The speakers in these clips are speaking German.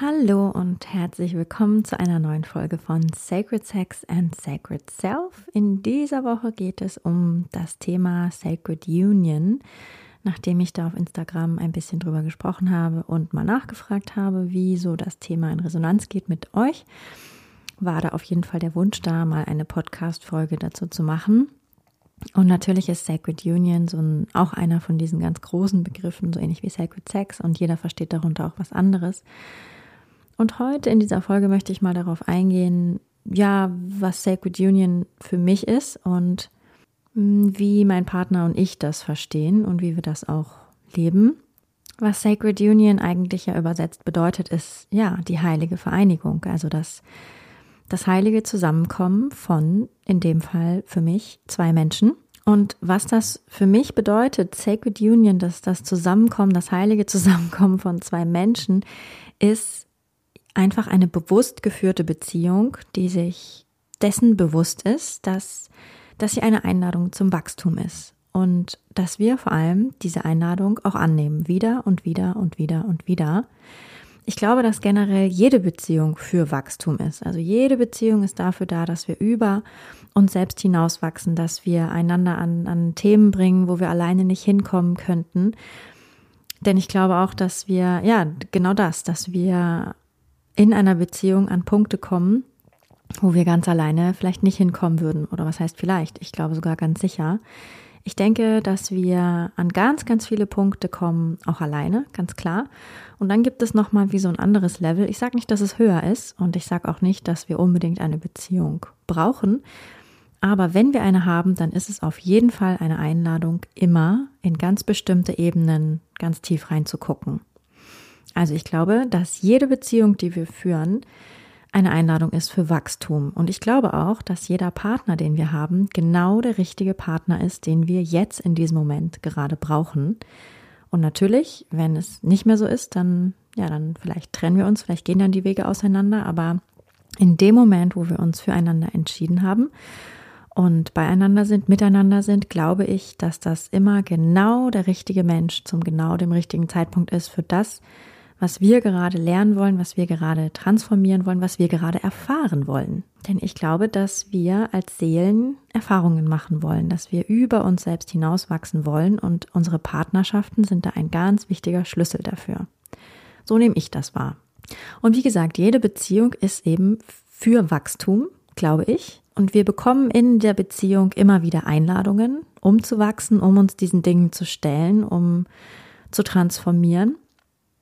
Hallo und herzlich willkommen zu einer neuen Folge von Sacred Sex and Sacred Self. In dieser Woche geht es um das Thema Sacred Union, nachdem ich da auf Instagram ein bisschen drüber gesprochen habe und mal nachgefragt habe, wie so das Thema in Resonanz geht mit euch, war da auf jeden Fall der Wunsch da, mal eine Podcast-Folge dazu zu machen. Und natürlich ist Sacred Union so ein, auch einer von diesen ganz großen Begriffen, so ähnlich wie Sacred Sex und jeder versteht darunter auch was anderes. Und heute in dieser Folge möchte ich mal darauf eingehen, ja, was Sacred Union für mich ist und hm, wie mein Partner und ich das verstehen und wie wir das auch leben. Was Sacred Union eigentlich ja übersetzt bedeutet, ist ja die heilige Vereinigung, also das, das heilige Zusammenkommen von, in dem Fall für mich, zwei Menschen. Und was das für mich bedeutet, Sacred Union, dass das Zusammenkommen, das heilige Zusammenkommen von zwei Menschen, ist einfach eine bewusst geführte Beziehung, die sich dessen bewusst ist, dass, dass sie eine Einladung zum Wachstum ist und dass wir vor allem diese Einladung auch annehmen, wieder und wieder und wieder und wieder. Ich glaube, dass generell jede Beziehung für Wachstum ist. Also jede Beziehung ist dafür da, dass wir über uns selbst hinauswachsen, dass wir einander an, an Themen bringen, wo wir alleine nicht hinkommen könnten. Denn ich glaube auch, dass wir, ja, genau das, dass wir in einer Beziehung an Punkte kommen, wo wir ganz alleine vielleicht nicht hinkommen würden. Oder was heißt vielleicht? Ich glaube sogar ganz sicher. Ich denke, dass wir an ganz, ganz viele Punkte kommen, auch alleine, ganz klar. Und dann gibt es nochmal wie so ein anderes Level. Ich sage nicht, dass es höher ist und ich sage auch nicht, dass wir unbedingt eine Beziehung brauchen. Aber wenn wir eine haben, dann ist es auf jeden Fall eine Einladung, immer in ganz bestimmte Ebenen ganz tief reinzugucken. Also ich glaube, dass jede Beziehung, die wir führen, eine Einladung ist für Wachstum. Und ich glaube auch, dass jeder Partner, den wir haben, genau der richtige Partner ist, den wir jetzt in diesem Moment gerade brauchen. Und natürlich, wenn es nicht mehr so ist, dann, ja, dann vielleicht trennen wir uns, vielleicht gehen dann die Wege auseinander. Aber in dem Moment, wo wir uns füreinander entschieden haben und beieinander sind, miteinander sind, glaube ich, dass das immer genau der richtige Mensch zum genau dem richtigen Zeitpunkt ist für das, was wir gerade lernen wollen, was wir gerade transformieren wollen, was wir gerade erfahren wollen. Denn ich glaube, dass wir als Seelen Erfahrungen machen wollen, dass wir über uns selbst hinauswachsen wollen und unsere Partnerschaften sind da ein ganz wichtiger Schlüssel dafür. So nehme ich das wahr. Und wie gesagt, jede Beziehung ist eben für Wachstum, glaube ich. Und wir bekommen in der Beziehung immer wieder Einladungen, um zu wachsen, um uns diesen Dingen zu stellen, um zu transformieren.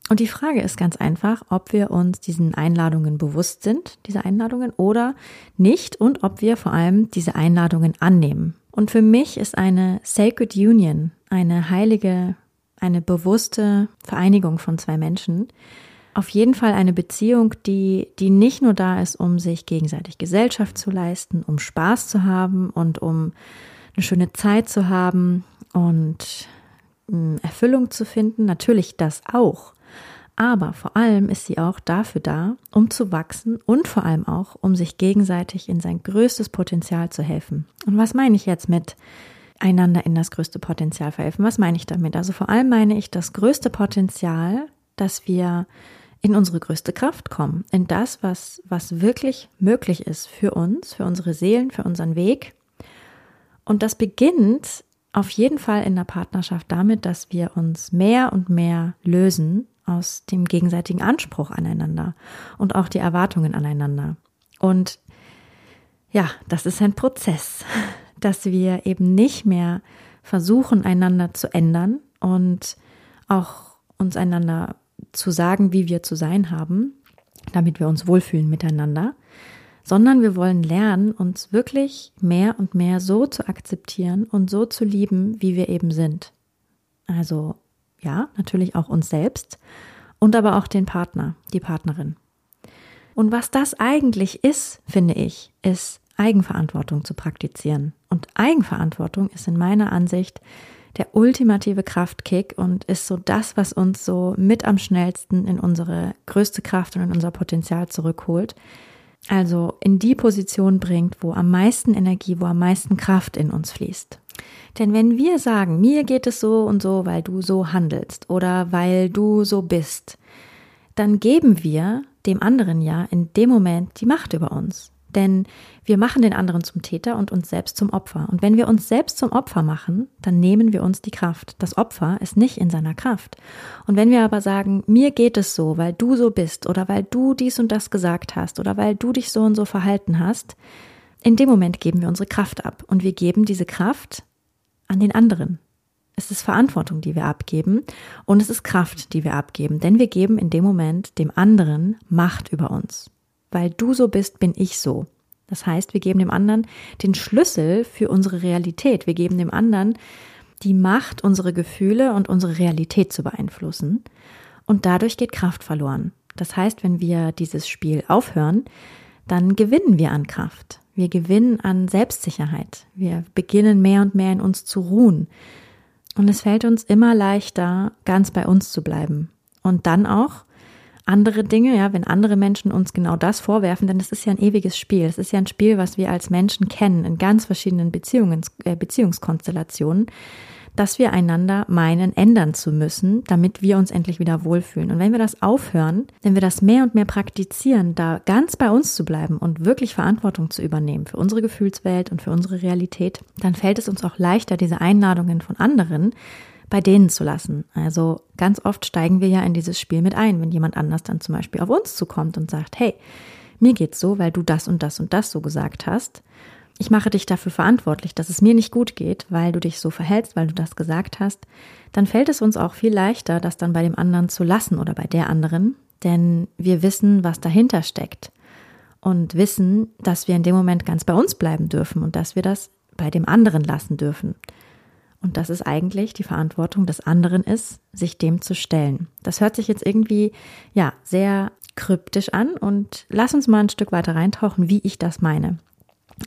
Und die Frage ist ganz einfach, ob wir uns diesen Einladungen bewusst sind, diese Einladungen, oder nicht und ob wir vor allem diese Einladungen annehmen. Und für mich ist eine Sacred Union, eine heilige, eine bewusste Vereinigung von zwei Menschen, auf jeden Fall eine Beziehung, die, die nicht nur da ist, um sich gegenseitig Gesellschaft zu leisten, um Spaß zu haben und um eine schöne Zeit zu haben und hm, Erfüllung zu finden. Natürlich das auch. Aber vor allem ist sie auch dafür da, um zu wachsen und vor allem auch, um sich gegenseitig in sein größtes Potenzial zu helfen. Und was meine ich jetzt mit einander in das größte Potenzial verhelfen? Was meine ich damit? Also vor allem meine ich das größte Potenzial, dass wir in unsere größte Kraft kommen, in das, was, was wirklich möglich ist für uns, für unsere Seelen, für unseren Weg. Und das beginnt auf jeden Fall in der Partnerschaft damit, dass wir uns mehr und mehr lösen aus dem gegenseitigen Anspruch aneinander und auch die Erwartungen aneinander. Und ja, das ist ein Prozess, dass wir eben nicht mehr versuchen, einander zu ändern und auch uns einander zu sagen, wie wir zu sein haben, damit wir uns wohlfühlen miteinander, sondern wir wollen lernen, uns wirklich mehr und mehr so zu akzeptieren und so zu lieben, wie wir eben sind. Also ja, natürlich auch uns selbst und aber auch den Partner, die Partnerin. Und was das eigentlich ist, finde ich, ist Eigenverantwortung zu praktizieren. Und Eigenverantwortung ist in meiner Ansicht der ultimative Kraftkick und ist so das, was uns so mit am schnellsten in unsere größte Kraft und in unser Potenzial zurückholt. Also in die Position bringt, wo am meisten Energie, wo am meisten Kraft in uns fließt. Denn wenn wir sagen, mir geht es so und so, weil du so handelst oder weil du so bist, dann geben wir dem anderen ja in dem Moment die Macht über uns. Denn wir machen den anderen zum Täter und uns selbst zum Opfer. Und wenn wir uns selbst zum Opfer machen, dann nehmen wir uns die Kraft. Das Opfer ist nicht in seiner Kraft. Und wenn wir aber sagen, mir geht es so, weil du so bist oder weil du dies und das gesagt hast oder weil du dich so und so verhalten hast, in dem Moment geben wir unsere Kraft ab. Und wir geben diese Kraft an den anderen. Es ist Verantwortung, die wir abgeben und es ist Kraft, die wir abgeben, denn wir geben in dem Moment dem anderen Macht über uns weil du so bist, bin ich so. Das heißt, wir geben dem anderen den Schlüssel für unsere Realität. Wir geben dem anderen die Macht, unsere Gefühle und unsere Realität zu beeinflussen. Und dadurch geht Kraft verloren. Das heißt, wenn wir dieses Spiel aufhören, dann gewinnen wir an Kraft. Wir gewinnen an Selbstsicherheit. Wir beginnen mehr und mehr in uns zu ruhen. Und es fällt uns immer leichter, ganz bei uns zu bleiben. Und dann auch andere Dinge, ja, wenn andere Menschen uns genau das vorwerfen, denn es ist ja ein ewiges Spiel. Es ist ja ein Spiel, was wir als Menschen kennen in ganz verschiedenen Beziehungen, äh, Beziehungskonstellationen, dass wir einander meinen, ändern zu müssen, damit wir uns endlich wieder wohlfühlen. Und wenn wir das aufhören, wenn wir das mehr und mehr praktizieren, da ganz bei uns zu bleiben und wirklich Verantwortung zu übernehmen für unsere Gefühlswelt und für unsere Realität, dann fällt es uns auch leichter, diese Einladungen von anderen bei denen zu lassen. Also ganz oft steigen wir ja in dieses Spiel mit ein, wenn jemand anders dann zum Beispiel auf uns zukommt und sagt, hey, mir geht's so, weil du das und das und das so gesagt hast. Ich mache dich dafür verantwortlich, dass es mir nicht gut geht, weil du dich so verhältst, weil du das gesagt hast. Dann fällt es uns auch viel leichter, das dann bei dem anderen zu lassen oder bei der anderen, denn wir wissen, was dahinter steckt und wissen, dass wir in dem Moment ganz bei uns bleiben dürfen und dass wir das bei dem anderen lassen dürfen und dass es eigentlich die Verantwortung des anderen ist, sich dem zu stellen. Das hört sich jetzt irgendwie, ja, sehr kryptisch an und lass uns mal ein Stück weiter reintauchen, wie ich das meine.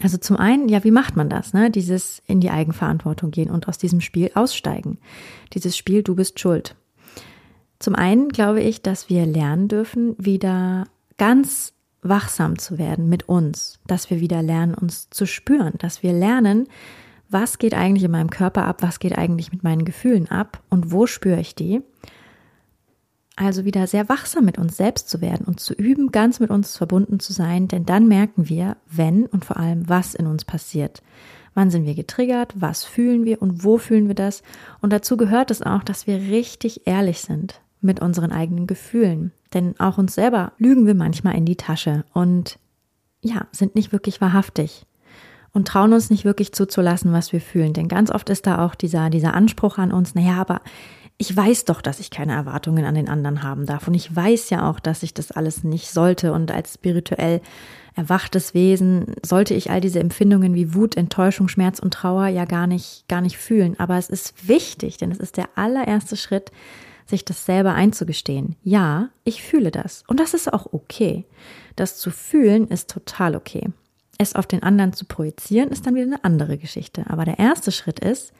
Also zum einen, ja, wie macht man das? Ne? Dieses in die Eigenverantwortung gehen und aus diesem Spiel aussteigen. Dieses Spiel, du bist schuld. Zum einen glaube ich, dass wir lernen dürfen, wieder ganz wachsam zu werden mit uns, dass wir wieder lernen, uns zu spüren, dass wir lernen, was geht eigentlich in meinem Körper ab, was geht eigentlich mit meinen Gefühlen ab und wo spüre ich die. Also wieder sehr wachsam mit uns selbst zu werden und zu üben, ganz mit uns verbunden zu sein, denn dann merken wir, wenn und vor allem, was in uns passiert. Wann sind wir getriggert, was fühlen wir und wo fühlen wir das? Und dazu gehört es auch, dass wir richtig ehrlich sind mit unseren eigenen Gefühlen. Denn auch uns selber lügen wir manchmal in die Tasche und ja, sind nicht wirklich wahrhaftig und trauen uns nicht wirklich zuzulassen, was wir fühlen. Denn ganz oft ist da auch dieser, dieser Anspruch an uns, naja, aber ich weiß doch, dass ich keine Erwartungen an den anderen haben darf. Und ich weiß ja auch, dass ich das alles nicht sollte. Und als spirituell erwachtes Wesen sollte ich all diese Empfindungen wie Wut, Enttäuschung, Schmerz und Trauer ja gar nicht, gar nicht fühlen. Aber es ist wichtig, denn es ist der allererste Schritt, sich das selber einzugestehen. Ja, ich fühle das. Und das ist auch okay. Das zu fühlen ist total okay. Es auf den anderen zu projizieren, ist dann wieder eine andere Geschichte. Aber der erste Schritt ist,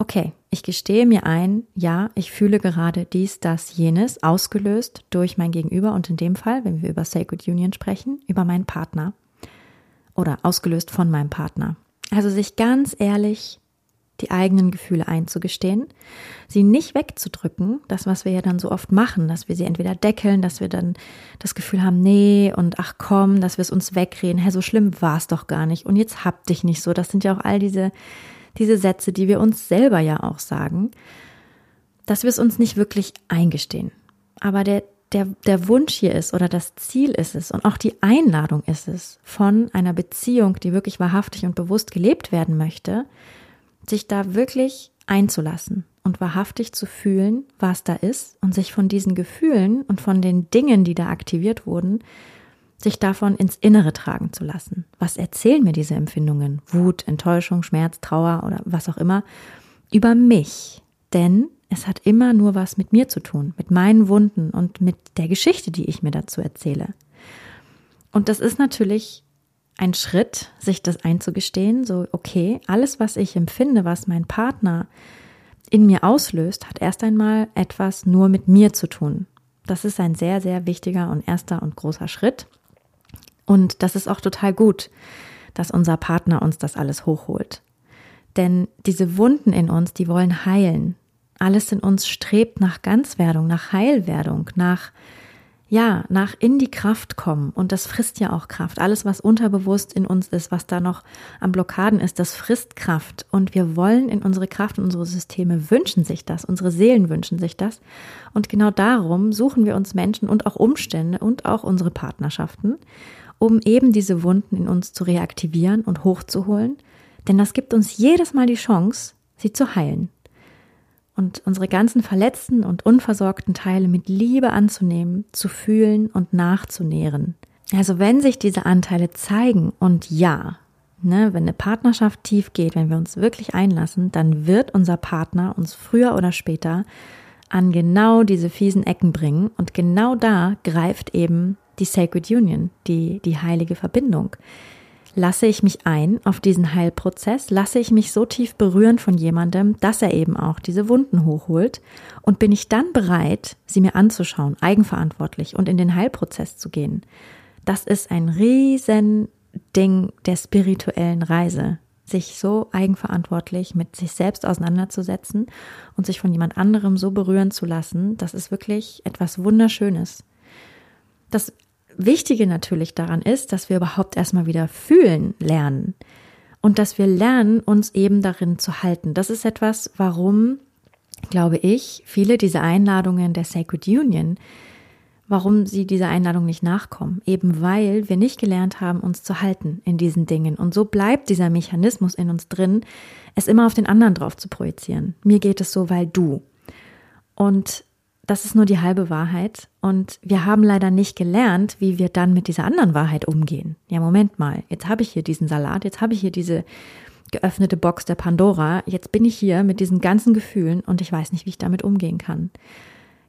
okay, ich gestehe mir ein, ja, ich fühle gerade dies, das, jenes, ausgelöst durch mein Gegenüber und in dem Fall, wenn wir über Sacred Union sprechen, über meinen Partner oder ausgelöst von meinem Partner. Also sich ganz ehrlich die eigenen Gefühle einzugestehen, sie nicht wegzudrücken, das, was wir ja dann so oft machen, dass wir sie entweder deckeln, dass wir dann das Gefühl haben, nee, und ach komm, dass wir es uns wegreden, hä, so schlimm war es doch gar nicht und jetzt hab dich nicht so. Das sind ja auch all diese, diese Sätze, die wir uns selber ja auch sagen, dass wir es uns nicht wirklich eingestehen. Aber der, der, der Wunsch hier ist oder das Ziel ist es und auch die Einladung ist es von einer Beziehung, die wirklich wahrhaftig und bewusst gelebt werden möchte, sich da wirklich einzulassen und wahrhaftig zu fühlen, was da ist und sich von diesen Gefühlen und von den Dingen, die da aktiviert wurden, sich davon ins Innere tragen zu lassen. Was erzählen mir diese Empfindungen, Wut, Enttäuschung, Schmerz, Trauer oder was auch immer, über mich? Denn Es hat immer nur was mit mir zu tun, mit meinen Wunden und mit der Geschichte, die ich mir dazu erzähle. Und das ist natürlich ein Schritt, sich das einzugestehen, so, okay, alles, was ich empfinde, was mein Partner in mir auslöst, hat erst einmal etwas nur mit mir zu tun. Das ist ein sehr, sehr wichtiger und erster und großer Schritt. Und das ist auch total gut, dass unser Partner uns das alles hochholt. Denn diese Wunden in uns, die wollen heilen. Alles in uns strebt nach Ganzwerdung, nach Heilwerdung, nach ja, nach in die Kraft kommen. Und das frisst ja auch Kraft. Alles, was unterbewusst in uns ist, was da noch am Blockaden ist, das frisst Kraft. Und wir wollen in unsere Kraft und unsere Systeme wünschen sich das. Unsere Seelen wünschen sich das. Und genau darum suchen wir uns Menschen und auch Umstände und auch unsere Partnerschaften, um eben diese Wunden in uns zu reaktivieren und hochzuholen. Denn das gibt uns jedes Mal die Chance, sie zu heilen und unsere ganzen verletzten und unversorgten Teile mit Liebe anzunehmen, zu fühlen und nachzunähren. Also wenn sich diese Anteile zeigen und ja, ne, wenn eine Partnerschaft tief geht, wenn wir uns wirklich einlassen, dann wird unser Partner uns früher oder später an genau diese fiesen Ecken bringen und genau da greift eben die Sacred Union, die, die heilige Verbindung. Lasse ich mich ein auf diesen Heilprozess? Lasse ich mich so tief berühren von jemandem, dass er eben auch diese Wunden hochholt? Und bin ich dann bereit, sie mir anzuschauen, eigenverantwortlich und in den Heilprozess zu gehen? Das ist ein riesen Ding der spirituellen Reise, sich so eigenverantwortlich mit sich selbst auseinanderzusetzen und sich von jemand anderem so berühren zu lassen. Das ist wirklich etwas Wunderschönes. Das Wichtige natürlich daran ist, dass wir überhaupt erstmal wieder fühlen lernen und dass wir lernen, uns eben darin zu halten. Das ist etwas, warum, glaube ich, viele dieser Einladungen der Sacred Union, warum sie dieser Einladung nicht nachkommen. Eben weil wir nicht gelernt haben, uns zu halten in diesen Dingen. Und so bleibt dieser Mechanismus in uns drin, es immer auf den anderen drauf zu projizieren. Mir geht es so, weil du. Und das ist nur die halbe Wahrheit. Und wir haben leider nicht gelernt, wie wir dann mit dieser anderen Wahrheit umgehen. Ja, Moment mal, jetzt habe ich hier diesen Salat, jetzt habe ich hier diese geöffnete Box der Pandora, jetzt bin ich hier mit diesen ganzen Gefühlen und ich weiß nicht, wie ich damit umgehen kann.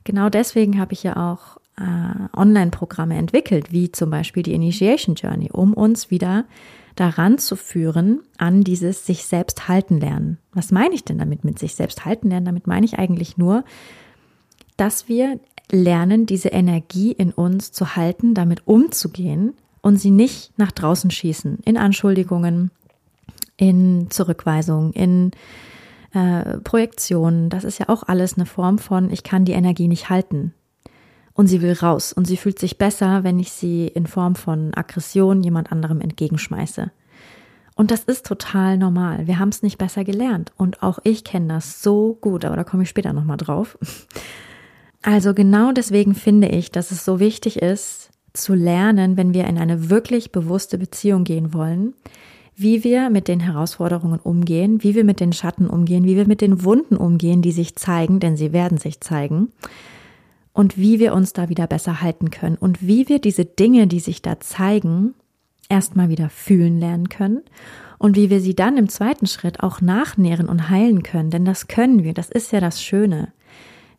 Genau deswegen habe ich ja auch äh, Online-Programme entwickelt, wie zum Beispiel die Initiation Journey, um uns wieder daran zu führen, an dieses sich selbst halten lernen. Was meine ich denn damit mit sich selbst halten lernen? Damit meine ich eigentlich nur, dass wir lernen, diese Energie in uns zu halten, damit umzugehen und sie nicht nach draußen schießen, in Anschuldigungen, in Zurückweisung, in äh, Projektionen. Das ist ja auch alles eine Form von, ich kann die Energie nicht halten. Und sie will raus. Und sie fühlt sich besser, wenn ich sie in Form von Aggression jemand anderem entgegenschmeiße. Und das ist total normal. Wir haben es nicht besser gelernt. Und auch ich kenne das so gut, aber da komme ich später nochmal drauf. Also genau deswegen finde ich, dass es so wichtig ist, zu lernen, wenn wir in eine wirklich bewusste Beziehung gehen wollen, wie wir mit den Herausforderungen umgehen, wie wir mit den Schatten umgehen, wie wir mit den Wunden umgehen, die sich zeigen, denn sie werden sich zeigen, und wie wir uns da wieder besser halten können und wie wir diese Dinge, die sich da zeigen, erstmal wieder fühlen lernen können und wie wir sie dann im zweiten Schritt auch nachnähren und heilen können, denn das können wir, das ist ja das Schöne.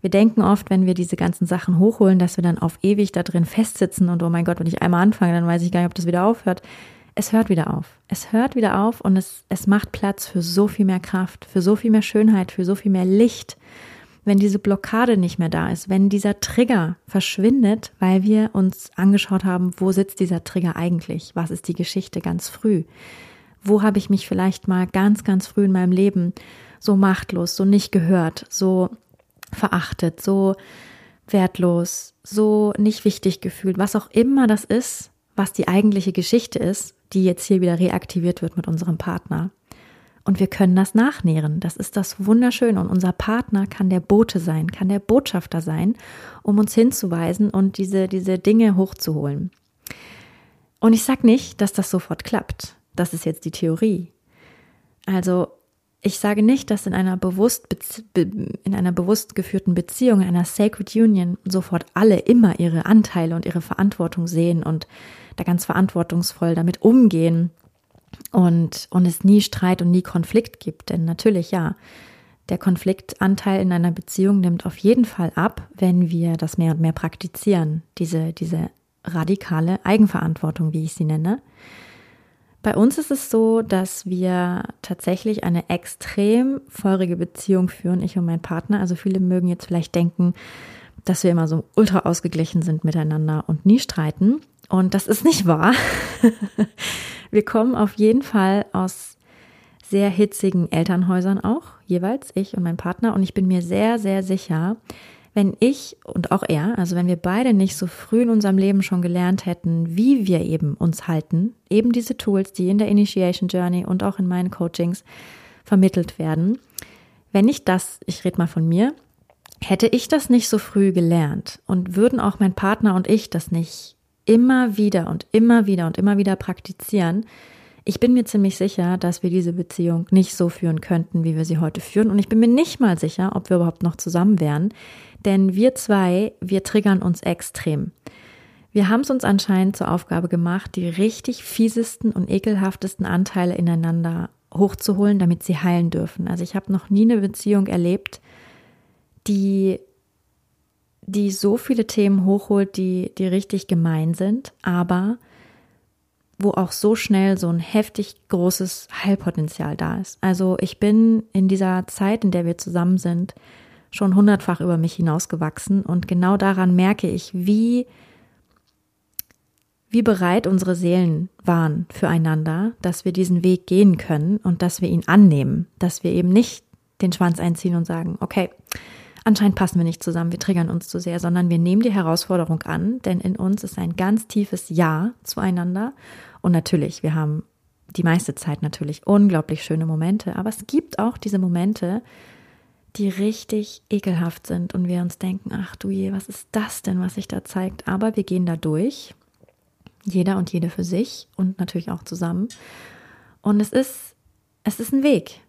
Wir denken oft, wenn wir diese ganzen Sachen hochholen, dass wir dann auf ewig da drin festsitzen und oh mein Gott, wenn ich einmal anfange, dann weiß ich gar nicht, ob das wieder aufhört. Es hört wieder auf. Es hört wieder auf und es, es macht Platz für so viel mehr Kraft, für so viel mehr Schönheit, für so viel mehr Licht. Wenn diese Blockade nicht mehr da ist, wenn dieser Trigger verschwindet, weil wir uns angeschaut haben, wo sitzt dieser Trigger eigentlich? Was ist die Geschichte ganz früh? Wo habe ich mich vielleicht mal ganz, ganz früh in meinem Leben so machtlos, so nicht gehört, so verachtet, so wertlos, so nicht wichtig gefühlt, was auch immer das ist, was die eigentliche Geschichte ist, die jetzt hier wieder reaktiviert wird mit unserem Partner. Und wir können das nachnähren. Das ist das Wunderschöne. Und unser Partner kann der Bote sein, kann der Botschafter sein, um uns hinzuweisen und diese, diese Dinge hochzuholen. Und ich sage nicht, dass das sofort klappt. Das ist jetzt die Theorie. Also ich sage nicht, dass in einer bewusst, in einer bewusst geführten Beziehung, einer Sacred Union, sofort alle immer ihre Anteile und ihre Verantwortung sehen und da ganz verantwortungsvoll damit umgehen und, und es nie Streit und nie Konflikt gibt. Denn natürlich, ja, der Konfliktanteil in einer Beziehung nimmt auf jeden Fall ab, wenn wir das mehr und mehr praktizieren, diese, diese radikale Eigenverantwortung, wie ich sie nenne. Bei uns ist es so, dass wir tatsächlich eine extrem feurige Beziehung führen, ich und mein Partner. Also viele mögen jetzt vielleicht denken, dass wir immer so ultra ausgeglichen sind miteinander und nie streiten. Und das ist nicht wahr. wir kommen auf jeden Fall aus sehr hitzigen Elternhäusern auch, jeweils ich und mein Partner. Und ich bin mir sehr, sehr sicher, wenn ich und auch er, also wenn wir beide nicht so früh in unserem Leben schon gelernt hätten, wie wir eben uns halten, eben diese Tools, die in der Initiation Journey und auch in meinen Coachings vermittelt werden, wenn ich das, ich rede mal von mir, hätte ich das nicht so früh gelernt und würden auch mein Partner und ich das nicht immer wieder und immer wieder und immer wieder praktizieren, ich bin mir ziemlich sicher, dass wir diese Beziehung nicht so führen könnten, wie wir sie heute führen. Und ich bin mir nicht mal sicher, ob wir überhaupt noch zusammen wären. Denn wir zwei, wir triggern uns extrem. Wir haben es uns anscheinend zur Aufgabe gemacht, die richtig fiesesten und ekelhaftesten Anteile ineinander hochzuholen, damit sie heilen dürfen. Also ich habe noch nie eine Beziehung erlebt, die, die so viele Themen hochholt, die, die richtig gemein sind, aber wo auch so schnell so ein heftig großes Heilpotenzial da ist. Also ich bin in dieser Zeit, in der wir zusammen sind, schon hundertfach über mich hinausgewachsen. Und genau daran merke ich, wie wie bereit unsere Seelen waren füreinander, dass wir diesen Weg gehen können und dass wir ihn annehmen, dass wir eben nicht den Schwanz einziehen und sagen, okay, anscheinend passen wir nicht zusammen, wir triggern uns zu sehr, sondern wir nehmen die Herausforderung an, denn in uns ist ein ganz tiefes Ja zueinander. Und natürlich, wir haben die meiste Zeit natürlich unglaublich schöne Momente, aber es gibt auch diese Momente, die richtig ekelhaft sind und wir uns denken, ach du je, was ist das denn, was sich da zeigt? Aber wir gehen da durch, jeder und jede für sich und natürlich auch zusammen. Und es ist, es ist ein Weg.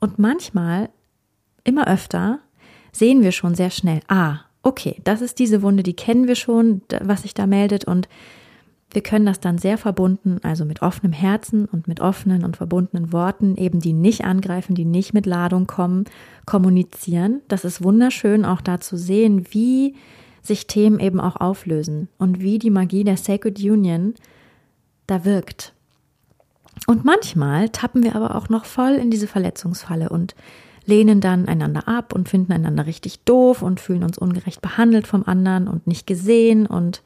Und manchmal, immer öfter, sehen wir schon sehr schnell, ah, okay, das ist diese Wunde, die kennen wir schon, was sich da meldet und wir können das dann sehr verbunden, also mit offenem Herzen und mit offenen und verbundenen Worten, eben die nicht angreifen, die nicht mit Ladung kommen, kommunizieren. Das ist wunderschön auch da zu sehen, wie sich Themen eben auch auflösen und wie die Magie der Sacred Union da wirkt. Und manchmal tappen wir aber auch noch voll in diese Verletzungsfalle und lehnen dann einander ab und finden einander richtig doof und fühlen uns ungerecht behandelt vom anderen und nicht gesehen und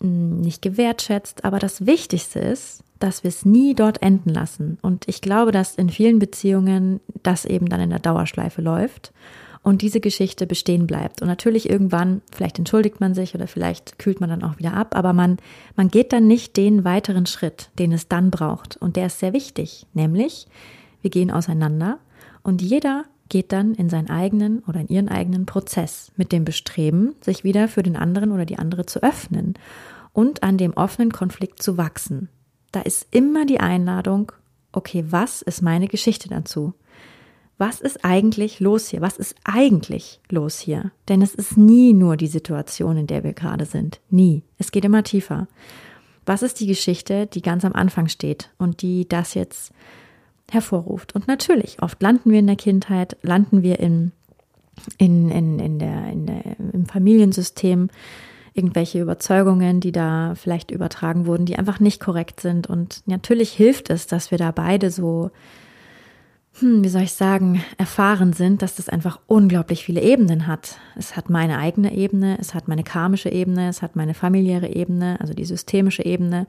nicht gewertschätzt. Aber das Wichtigste ist, dass wir es nie dort enden lassen. Und ich glaube, dass in vielen Beziehungen das eben dann in der Dauerschleife läuft und diese Geschichte bestehen bleibt. Und natürlich irgendwann, vielleicht entschuldigt man sich oder vielleicht kühlt man dann auch wieder ab, aber man, man geht dann nicht den weiteren Schritt, den es dann braucht. Und der ist sehr wichtig, nämlich wir gehen auseinander und jeder geht dann in seinen eigenen oder in ihren eigenen Prozess mit dem Bestreben, sich wieder für den anderen oder die andere zu öffnen und an dem offenen Konflikt zu wachsen. Da ist immer die Einladung, okay, was ist meine Geschichte dazu? Was ist eigentlich los hier? Was ist eigentlich los hier? Denn es ist nie nur die Situation, in der wir gerade sind. Nie. Es geht immer tiefer. Was ist die Geschichte, die ganz am Anfang steht und die das jetzt hervorruft. Und natürlich, oft landen wir in der Kindheit, landen wir in, in, in, in der, in der, im Familiensystem, irgendwelche Überzeugungen, die da vielleicht übertragen wurden, die einfach nicht korrekt sind. Und natürlich hilft es, dass wir da beide so, hm, wie soll ich sagen, erfahren sind, dass das einfach unglaublich viele Ebenen hat. Es hat meine eigene Ebene, es hat meine karmische Ebene, es hat meine familiäre Ebene, also die systemische Ebene.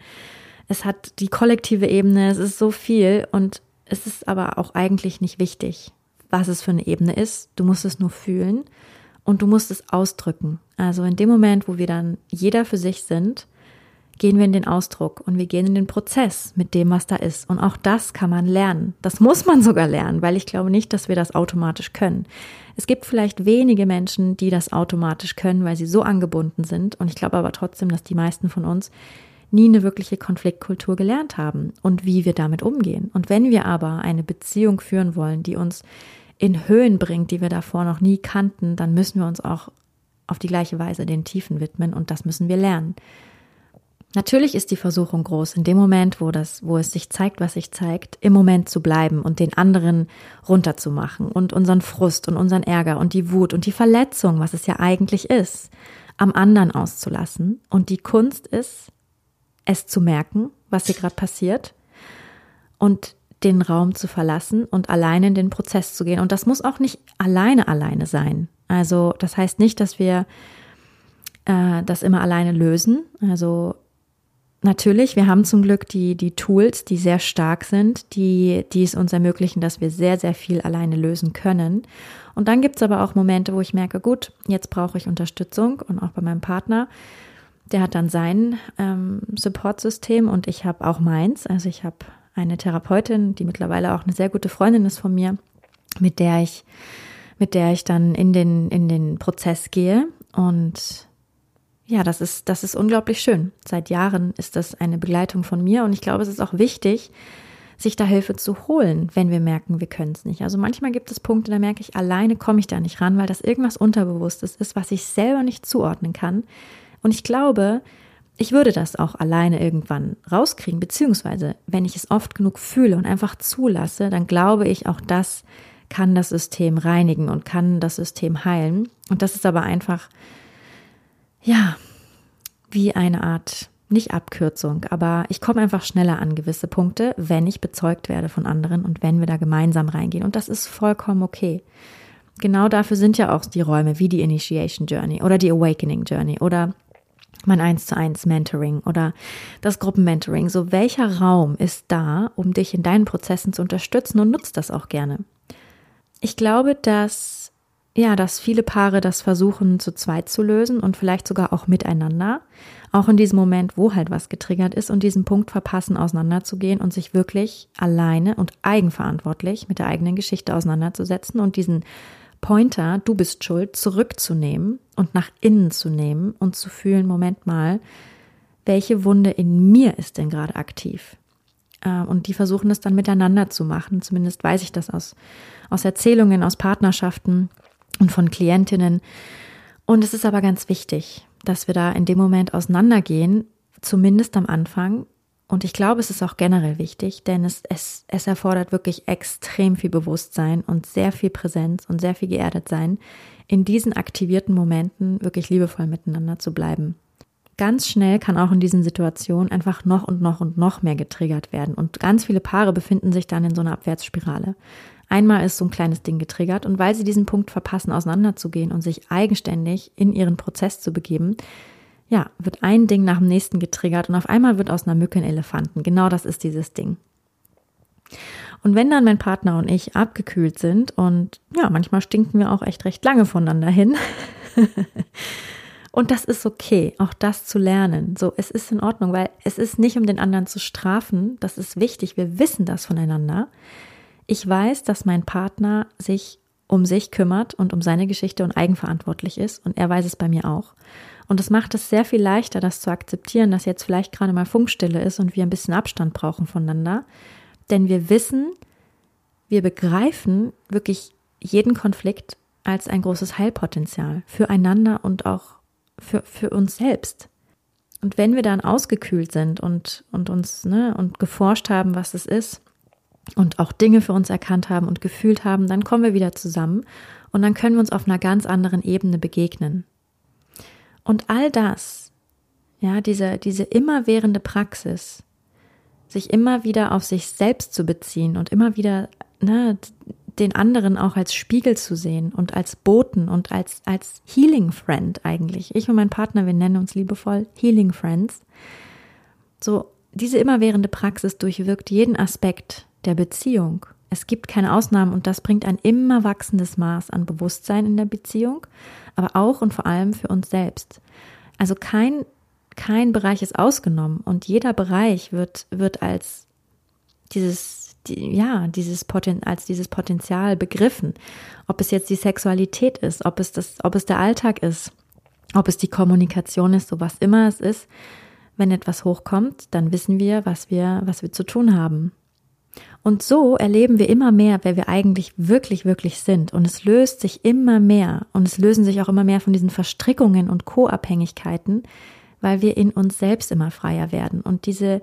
Es hat die kollektive Ebene, es ist so viel und es ist aber auch eigentlich nicht wichtig, was es für eine Ebene ist. Du musst es nur fühlen und du musst es ausdrücken. Also in dem Moment, wo wir dann jeder für sich sind, gehen wir in den Ausdruck und wir gehen in den Prozess mit dem, was da ist. Und auch das kann man lernen. Das muss man sogar lernen, weil ich glaube nicht, dass wir das automatisch können. Es gibt vielleicht wenige Menschen, die das automatisch können, weil sie so angebunden sind. Und ich glaube aber trotzdem, dass die meisten von uns nie eine wirkliche Konfliktkultur gelernt haben und wie wir damit umgehen. Und wenn wir aber eine Beziehung führen wollen, die uns in Höhen bringt, die wir davor noch nie kannten, dann müssen wir uns auch auf die gleiche Weise den Tiefen widmen und das müssen wir lernen. Natürlich ist die Versuchung groß, in dem Moment, wo das, wo es sich zeigt, was sich zeigt, im Moment zu bleiben und den anderen runterzumachen und unseren Frust und unseren Ärger und die Wut und die Verletzung, was es ja eigentlich ist, am anderen auszulassen. Und die Kunst ist, es zu merken, was hier gerade passiert und den Raum zu verlassen und alleine in den Prozess zu gehen. Und das muss auch nicht alleine alleine sein. Also das heißt nicht, dass wir äh, das immer alleine lösen. Also natürlich, wir haben zum Glück die, die Tools, die sehr stark sind, die, die es uns ermöglichen, dass wir sehr, sehr viel alleine lösen können. Und dann gibt es aber auch Momente, wo ich merke, gut, jetzt brauche ich Unterstützung und auch bei meinem Partner. Der hat dann sein ähm, Support-System und ich habe auch meins. Also ich habe eine Therapeutin, die mittlerweile auch eine sehr gute Freundin ist von mir, mit der ich, mit der ich dann in den, in den Prozess gehe. Und ja, das ist, das ist unglaublich schön. Seit Jahren ist das eine Begleitung von mir und ich glaube, es ist auch wichtig, sich da Hilfe zu holen, wenn wir merken, wir können es nicht. Also manchmal gibt es Punkte, da merke ich, alleine komme ich da nicht ran, weil das irgendwas Unterbewusstes ist, was ich selber nicht zuordnen kann. Und ich glaube, ich würde das auch alleine irgendwann rauskriegen, beziehungsweise wenn ich es oft genug fühle und einfach zulasse, dann glaube ich, auch das kann das System reinigen und kann das System heilen. Und das ist aber einfach, ja, wie eine Art, nicht Abkürzung, aber ich komme einfach schneller an gewisse Punkte, wenn ich bezeugt werde von anderen und wenn wir da gemeinsam reingehen. Und das ist vollkommen okay. Genau dafür sind ja auch die Räume wie die Initiation Journey oder die Awakening Journey oder mein 1 zu 1 Mentoring oder das Gruppenmentoring. So welcher Raum ist da, um dich in deinen Prozessen zu unterstützen und nutzt das auch gerne. Ich glaube, dass ja, dass viele Paare das versuchen zu zweit zu lösen und vielleicht sogar auch miteinander, auch in diesem Moment, wo halt was getriggert ist und diesen Punkt verpassen, auseinanderzugehen und sich wirklich alleine und eigenverantwortlich mit der eigenen Geschichte auseinanderzusetzen und diesen Pointer, du bist schuld, zurückzunehmen und nach innen zu nehmen und zu fühlen, Moment mal, welche Wunde in mir ist denn gerade aktiv? Äh, und die versuchen es dann miteinander zu machen. Zumindest weiß ich das aus, aus Erzählungen, aus Partnerschaften und von Klientinnen. Und es ist aber ganz wichtig, dass wir da in dem Moment auseinandergehen, zumindest am Anfang, und ich glaube, es ist auch generell wichtig, denn es, es, es erfordert wirklich extrem viel Bewusstsein und sehr viel Präsenz und sehr viel geerdet sein, in diesen aktivierten Momenten wirklich liebevoll miteinander zu bleiben. Ganz schnell kann auch in diesen Situationen einfach noch und noch und noch mehr getriggert werden. Und ganz viele Paare befinden sich dann in so einer Abwärtsspirale. Einmal ist so ein kleines Ding getriggert und weil sie diesen Punkt verpassen, auseinanderzugehen und sich eigenständig in ihren Prozess zu begeben, ja, wird ein Ding nach dem nächsten getriggert und auf einmal wird aus einer Mücke ein Elefanten. Genau das ist dieses Ding. Und wenn dann mein Partner und ich abgekühlt sind und ja, manchmal stinken wir auch echt recht lange voneinander hin. und das ist okay, auch das zu lernen. So, es ist in Ordnung, weil es ist nicht, um den anderen zu strafen. Das ist wichtig. Wir wissen das voneinander. Ich weiß, dass mein Partner sich um sich kümmert und um seine Geschichte und eigenverantwortlich ist. Und er weiß es bei mir auch. Und es macht es sehr viel leichter, das zu akzeptieren, dass jetzt vielleicht gerade mal Funkstille ist und wir ein bisschen Abstand brauchen voneinander. Denn wir wissen, wir begreifen wirklich jeden Konflikt als ein großes Heilpotenzial füreinander und auch für, für uns selbst. Und wenn wir dann ausgekühlt sind und, und uns, ne, und geforscht haben, was es ist, und auch Dinge für uns erkannt haben und gefühlt haben, dann kommen wir wieder zusammen und dann können wir uns auf einer ganz anderen Ebene begegnen. Und all das, ja, diese, diese immerwährende Praxis, sich immer wieder auf sich selbst zu beziehen und immer wieder ne, den anderen auch als Spiegel zu sehen und als Boten und als, als Healing Friend eigentlich. Ich und mein Partner, wir nennen uns liebevoll Healing Friends. So, diese immerwährende Praxis durchwirkt jeden Aspekt der Beziehung. Es gibt keine Ausnahmen und das bringt ein immer wachsendes Maß an Bewusstsein in der Beziehung, aber auch und vor allem für uns selbst. Also kein, kein Bereich ist ausgenommen und jeder Bereich wird, wird als dieses, die, ja, dieses Poten, als dieses Potenzial begriffen. Ob es jetzt die Sexualität ist, ob es das, ob es der Alltag ist, ob es die Kommunikation ist, so was immer es ist. Wenn etwas hochkommt, dann wissen wir, was wir, was wir zu tun haben. Und so erleben wir immer mehr, wer wir eigentlich wirklich, wirklich sind. Und es löst sich immer mehr und es lösen sich auch immer mehr von diesen Verstrickungen und Co-Abhängigkeiten, weil wir in uns selbst immer freier werden. Und diese,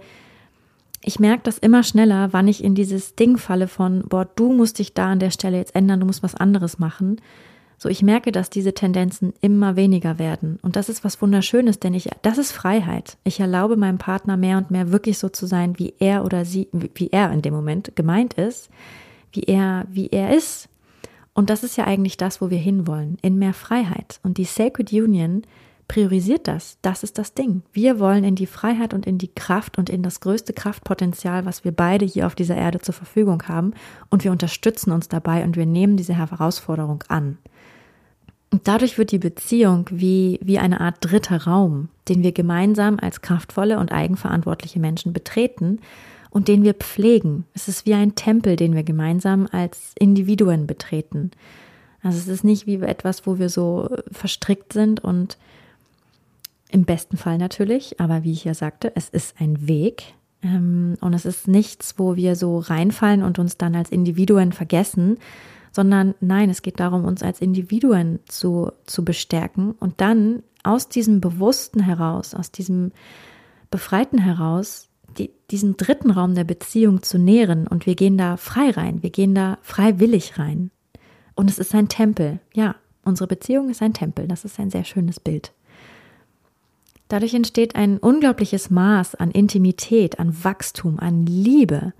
ich merke das immer schneller, wann ich in dieses Ding falle von, boah, du musst dich da an der Stelle jetzt ändern, du musst was anderes machen. So, ich merke, dass diese Tendenzen immer weniger werden. Und das ist was Wunderschönes, denn ich, das ist Freiheit. Ich erlaube meinem Partner mehr und mehr wirklich so zu sein, wie er oder sie, wie er in dem Moment gemeint ist, wie er, wie er ist. Und das ist ja eigentlich das, wo wir hinwollen, in mehr Freiheit. Und die Sacred Union priorisiert das. Das ist das Ding. Wir wollen in die Freiheit und in die Kraft und in das größte Kraftpotenzial, was wir beide hier auf dieser Erde zur Verfügung haben. Und wir unterstützen uns dabei und wir nehmen diese Herausforderung an. Und dadurch wird die Beziehung wie, wie eine Art dritter Raum, den wir gemeinsam als kraftvolle und eigenverantwortliche Menschen betreten und den wir pflegen. Es ist wie ein Tempel, den wir gemeinsam als Individuen betreten. Also es ist nicht wie etwas, wo wir so verstrickt sind und im besten Fall natürlich, aber wie ich ja sagte, es ist ein Weg ähm, und es ist nichts, wo wir so reinfallen und uns dann als Individuen vergessen, sondern nein, es geht darum, uns als Individuen zu, zu bestärken und dann aus diesem Bewussten heraus, aus diesem Befreiten heraus, die, diesen dritten Raum der Beziehung zu nähren und wir gehen da frei rein, wir gehen da freiwillig rein. Und es ist ein Tempel. Ja, unsere Beziehung ist ein Tempel. Das ist ein sehr schönes Bild. Dadurch entsteht ein unglaubliches Maß an Intimität, an Wachstum, an Liebe,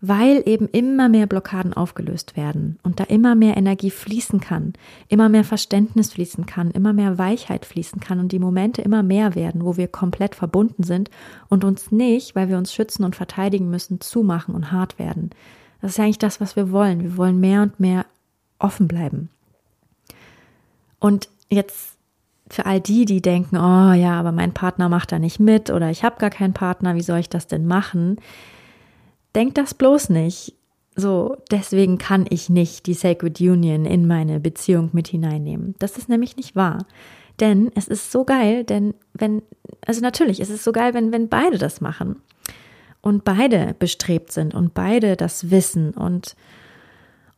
weil eben immer mehr Blockaden aufgelöst werden und da immer mehr Energie fließen kann, immer mehr Verständnis fließen kann, immer mehr Weichheit fließen kann und die Momente immer mehr werden, wo wir komplett verbunden sind und uns nicht, weil wir uns schützen und verteidigen müssen, zumachen und hart werden. Das ist eigentlich das, was wir wollen. Wir wollen mehr und mehr offen bleiben. Und jetzt für all die, die denken, oh ja, aber mein Partner macht da nicht mit oder ich habe gar keinen Partner, wie soll ich das denn machen? Denk das bloß nicht. So, deswegen kann ich nicht die Sacred Union in meine Beziehung mit hineinnehmen. Das ist nämlich nicht wahr. Denn es ist so geil, denn wenn, also natürlich, es ist so geil, wenn, wenn beide das machen und beide bestrebt sind und beide das wissen und,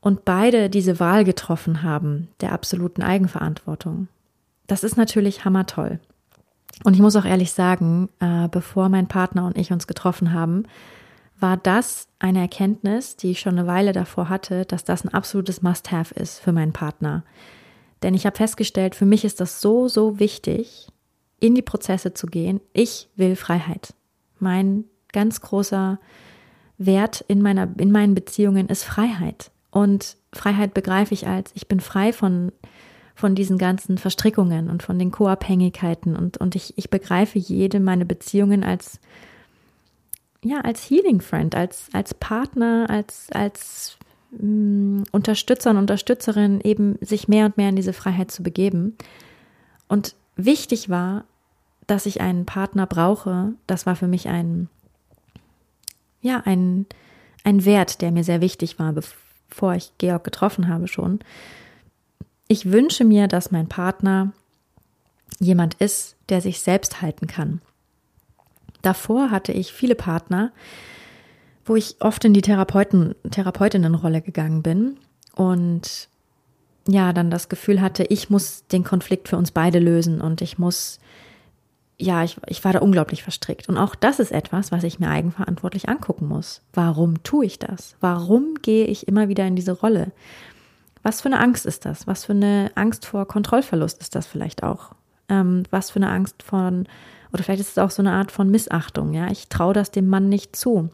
und beide diese Wahl getroffen haben der absoluten Eigenverantwortung. Das ist natürlich hammertoll. Und ich muss auch ehrlich sagen, äh, bevor mein Partner und ich uns getroffen haben, war das eine Erkenntnis, die ich schon eine Weile davor hatte, dass das ein absolutes Must-Have ist für meinen Partner. Denn ich habe festgestellt, für mich ist das so, so wichtig, in die Prozesse zu gehen. Ich will Freiheit. Mein ganz großer Wert in, meiner, in meinen Beziehungen ist Freiheit. Und Freiheit begreife ich als, ich bin frei von, von diesen ganzen Verstrickungen und von den Co-Abhängigkeiten und, und ich, ich begreife jede meine Beziehungen als ja, als Healing Friend, als, als Partner, als, als mh, mm, Unterstützer und Unterstützerin eben sich mehr und mehr in diese Freiheit zu begeben. Und wichtig war, dass ich einen Partner brauche. Das war für mich ein, ja, ein, ein Wert, der mir sehr wichtig war, bevor ich Georg getroffen habe schon. Ich wünsche mir, dass mein Partner jemand ist, der sich selbst halten kann, Davor hatte ich viele Partner, wo ich oft in die Therapeuten, Therapeutinnenrolle gegangen bin und ja, dann das Gefühl hatte, ich muss den Konflikt für uns beide lösen und ich muss, ja, ich, ich war da unglaublich verstrickt. Und auch das ist etwas, was ich mir eigenverantwortlich angucken muss. Warum tue ich das? Warum gehe ich immer wieder in diese Rolle? Was für eine Angst ist das? Was für eine Angst vor Kontrollverlust ist das vielleicht auch? Ähm, was für eine Angst von oder vielleicht ist es auch so eine Art von Missachtung, ja. Ich traue das dem Mann nicht zu,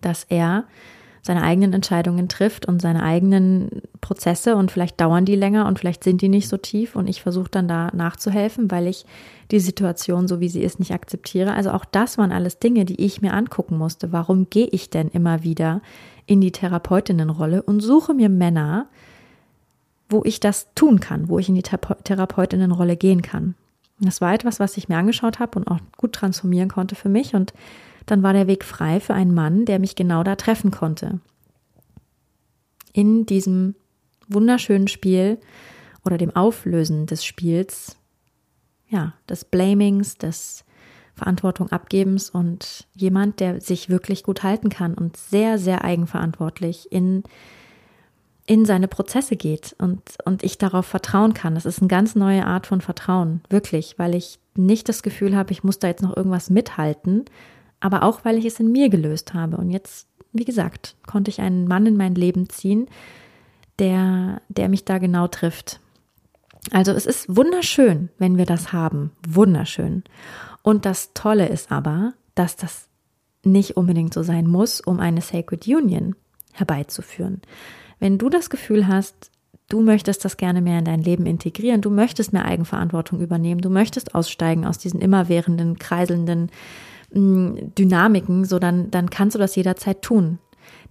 dass er seine eigenen Entscheidungen trifft und seine eigenen Prozesse und vielleicht dauern die länger und vielleicht sind die nicht so tief und ich versuche dann da nachzuhelfen, weil ich die Situation so wie sie ist nicht akzeptiere. Also auch das waren alles Dinge, die ich mir angucken musste. Warum gehe ich denn immer wieder in die Therapeutinnenrolle und suche mir Männer, wo ich das tun kann, wo ich in die Therapeutinnenrolle gehen kann. Das war etwas, was ich mir angeschaut habe und auch gut transformieren konnte für mich. Und dann war der Weg frei für einen Mann, der mich genau da treffen konnte. In diesem wunderschönen Spiel oder dem Auflösen des Spiels, ja, des Blamings, des Verantwortung abgebens und jemand, der sich wirklich gut halten kann und sehr, sehr eigenverantwortlich in in seine Prozesse geht und, und ich darauf vertrauen kann. Das ist eine ganz neue Art von Vertrauen, wirklich, weil ich nicht das Gefühl habe, ich muss da jetzt noch irgendwas mithalten, aber auch weil ich es in mir gelöst habe. Und jetzt, wie gesagt, konnte ich einen Mann in mein Leben ziehen, der, der mich da genau trifft. Also es ist wunderschön, wenn wir das haben. Wunderschön. Und das Tolle ist aber, dass das nicht unbedingt so sein muss, um eine Sacred Union herbeizuführen. Wenn du das Gefühl hast, du möchtest das gerne mehr in dein Leben integrieren, du möchtest mehr Eigenverantwortung übernehmen, du möchtest aussteigen aus diesen immerwährenden, kreiselnden mm, Dynamiken, so dann, dann kannst du das jederzeit tun.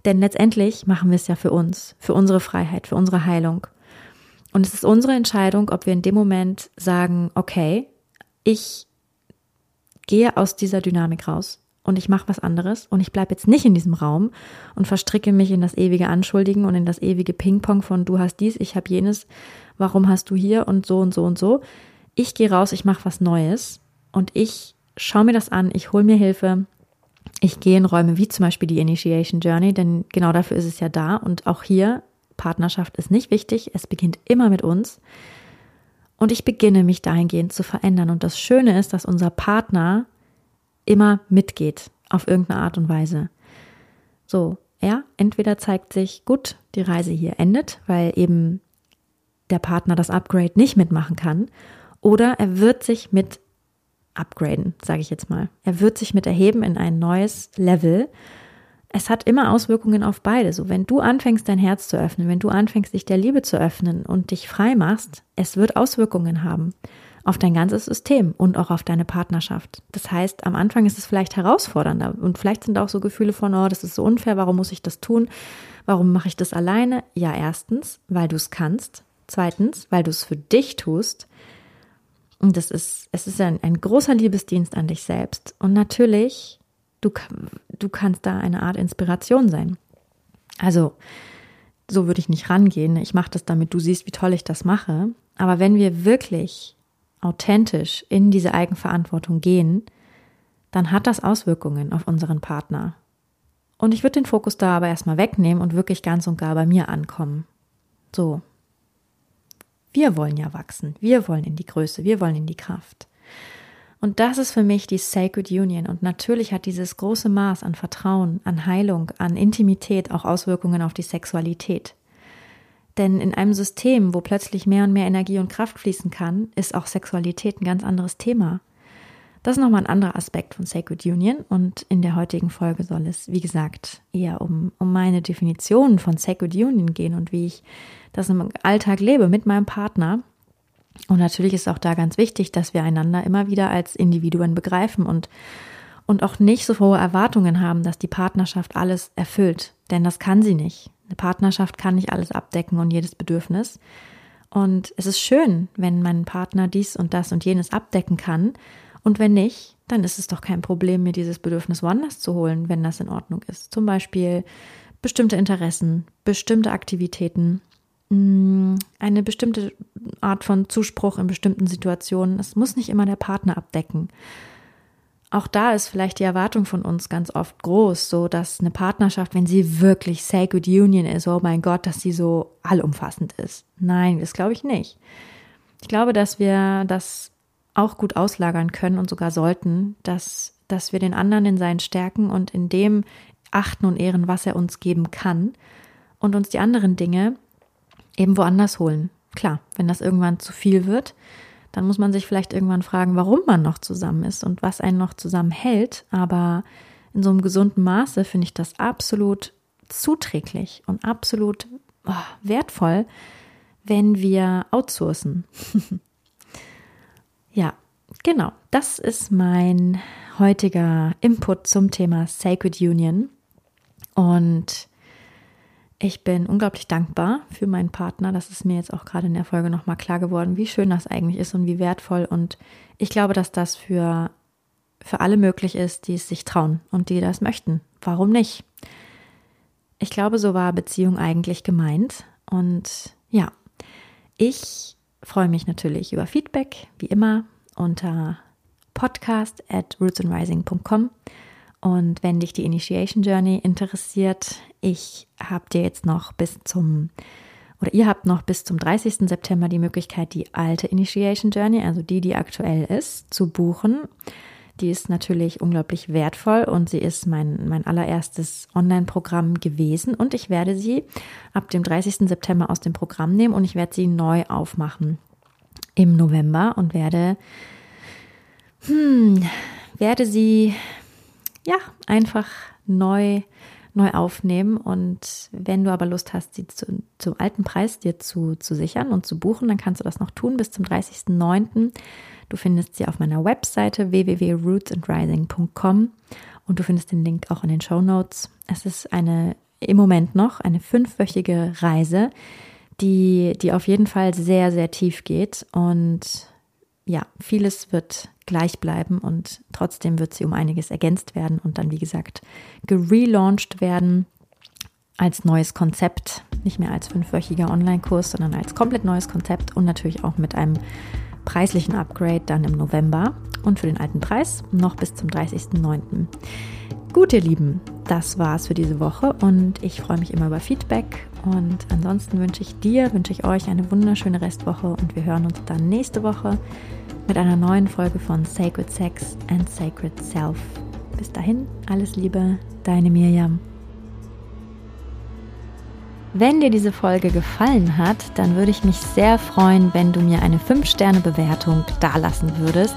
Denn letztendlich machen wir es ja für uns, für unsere Freiheit, für unsere Heilung. Und es ist unsere Entscheidung, ob wir in dem Moment sagen, okay, ich gehe aus dieser Dynamik raus und ich mache was anderes und ich bleibe jetzt nicht in diesem Raum und verstricke mich in das ewige Anschuldigen und in das ewige Ping-Pong von du hast dies, ich habe jenes, warum hast du hier und so und so und so. Ich gehe raus, ich mache was Neues und ich schaue mir das an, ich hole mir Hilfe, ich gehe in Räume wie zum Beispiel die Initiation Journey, denn genau dafür ist es ja da und auch hier, Partnerschaft ist nicht wichtig, es beginnt immer mit uns. Und ich beginne mich dahingehend zu verändern. Und das Schöne ist, dass unser Partner immer mitgeht auf irgendeine Art und Weise. So, ja, entweder zeigt sich, gut, die Reise hier endet, weil eben der Partner das Upgrade nicht mitmachen kann, oder er wird sich mit upgraden, sage ich jetzt mal. Er wird sich mit erheben in ein neues Level. Es hat immer Auswirkungen auf beide. So, wenn du anfängst, dein Herz zu öffnen, wenn du anfängst, dich der Liebe zu öffnen und dich frei machst, es wird Auswirkungen haben auf dein ganzes System und auch auf deine Partnerschaft. Das heißt, am Anfang ist es vielleicht herausfordernder und vielleicht sind auch so Gefühle von, oh, das ist so unfair, warum muss ich das tun? Warum mache ich das alleine? Ja, erstens, weil du es kannst. Zweitens, weil du es für dich tust. Und das ist, es ist ein, ein großer Liebesdienst an dich selbst. Und natürlich, du, du kannst da eine Art Inspiration sein. Also, so würde ich nicht rangehen. Ich mache das, damit du siehst, wie toll ich das mache. Aber wenn wir wirklich authentisch in diese Eigenverantwortung gehen, dann hat das Auswirkungen auf unseren Partner. Und ich würde den Fokus da aber erstmal wegnehmen und wirklich ganz und gar bei mir ankommen. So. Wir wollen ja wachsen, wir wollen in die Größe, wir wollen in die Kraft. Und das ist für mich die Sacred Union. Und natürlich hat dieses große Maß an Vertrauen, an Heilung, an Intimität auch Auswirkungen auf die Sexualität. Denn in einem System, wo plötzlich mehr und mehr Energie und Kraft fließen kann, ist auch Sexualität ein ganz anderes Thema. Das ist nochmal ein anderer Aspekt von Sacred Union und in der heutigen Folge soll es, wie gesagt, eher um, um meine Definition von Sacred Union gehen und wie ich das im Alltag lebe mit meinem Partner. Und natürlich ist auch da ganz wichtig, dass wir einander immer wieder als Individuen begreifen und, und auch nicht so hohe Erwartungen haben, dass die Partnerschaft alles erfüllt. Denn das kann sie nicht. Eine Partnerschaft kann nicht alles abdecken und jedes Bedürfnis. Und es ist schön, wenn mein Partner dies und das und jenes abdecken kann. Und wenn nicht, dann ist es doch kein Problem, mir dieses Bedürfnis woanders zu holen, wenn das in Ordnung ist. Zum Beispiel bestimmte Interessen, bestimmte Aktivitäten, mm, eine bestimmte Art von Zuspruch in bestimmten Situationen. Es muss nicht immer der Partner abdecken auch da ist vielleicht die Erwartung von uns ganz oft groß, so dass eine Partnerschaft, wenn sie wirklich Sacred Union ist, oh mein Gott, dass sie so allumfassend ist. Nein, das glaube ich nicht. Ich glaube, dass wir das auch gut auslagern können und sogar sollten, dass, dass wir den anderen in seinen Stärken und in dem achten und ehren, was er uns geben kann und uns die anderen Dinge eben woanders holen. Klar, wenn das irgendwann zu viel wird, dann muss man sich vielleicht irgendwann fragen, warum man noch zusammen ist und was einen noch zusammenhält. Aber in so einem gesunden Maße finde ich das absolut zuträglich und absolut oh, wertvoll, wenn wir outsourcen. ja, genau. Das ist mein heutiger Input zum Thema Sacred Union. Und ich bin unglaublich dankbar für meinen Partner. Das ist mir jetzt auch gerade in der Folge nochmal klar geworden, wie schön das eigentlich ist und wie wertvoll. Und ich glaube, dass das für, für alle möglich ist, die es sich trauen und die das möchten. Warum nicht? Ich glaube, so war Beziehung eigentlich gemeint. Und ja, ich freue mich natürlich über Feedback, wie immer, unter podcast at rootsandrising.com. Und wenn dich die Initiation Journey interessiert, ich habe dir jetzt noch bis zum oder ihr habt noch bis zum 30. September die Möglichkeit, die alte Initiation Journey, also die, die aktuell ist, zu buchen. Die ist natürlich unglaublich wertvoll und sie ist mein, mein allererstes Online-Programm gewesen und ich werde sie ab dem 30. September aus dem Programm nehmen und ich werde sie neu aufmachen im November und werde, hm, werde sie ja einfach neu neu aufnehmen. Und wenn du aber Lust hast, sie zu, zum alten Preis dir zu, zu sichern und zu buchen, dann kannst du das noch tun bis zum 30.09. Du findest sie auf meiner Webseite www.rootsandrising.com und du findest den Link auch in den Show Notes. Es ist eine im Moment noch eine fünfwöchige Reise, die, die auf jeden Fall sehr, sehr tief geht und ja, vieles wird gleich bleiben und trotzdem wird sie um einiges ergänzt werden und dann, wie gesagt, gelauncht werden als neues Konzept, nicht mehr als fünfwöchiger Online-Kurs, sondern als komplett neues Konzept und natürlich auch mit einem preislichen Upgrade dann im November. Und für den alten Preis noch bis zum 30.09. Gut, ihr Lieben, das war's für diese Woche und ich freue mich immer über Feedback. Und ansonsten wünsche ich dir, wünsche ich euch eine wunderschöne Restwoche und wir hören uns dann nächste Woche mit einer neuen Folge von Sacred Sex and Sacred Self. Bis dahin, alles Liebe, deine Mirjam. Wenn dir diese Folge gefallen hat, dann würde ich mich sehr freuen, wenn du mir eine 5-Sterne-Bewertung dalassen würdest.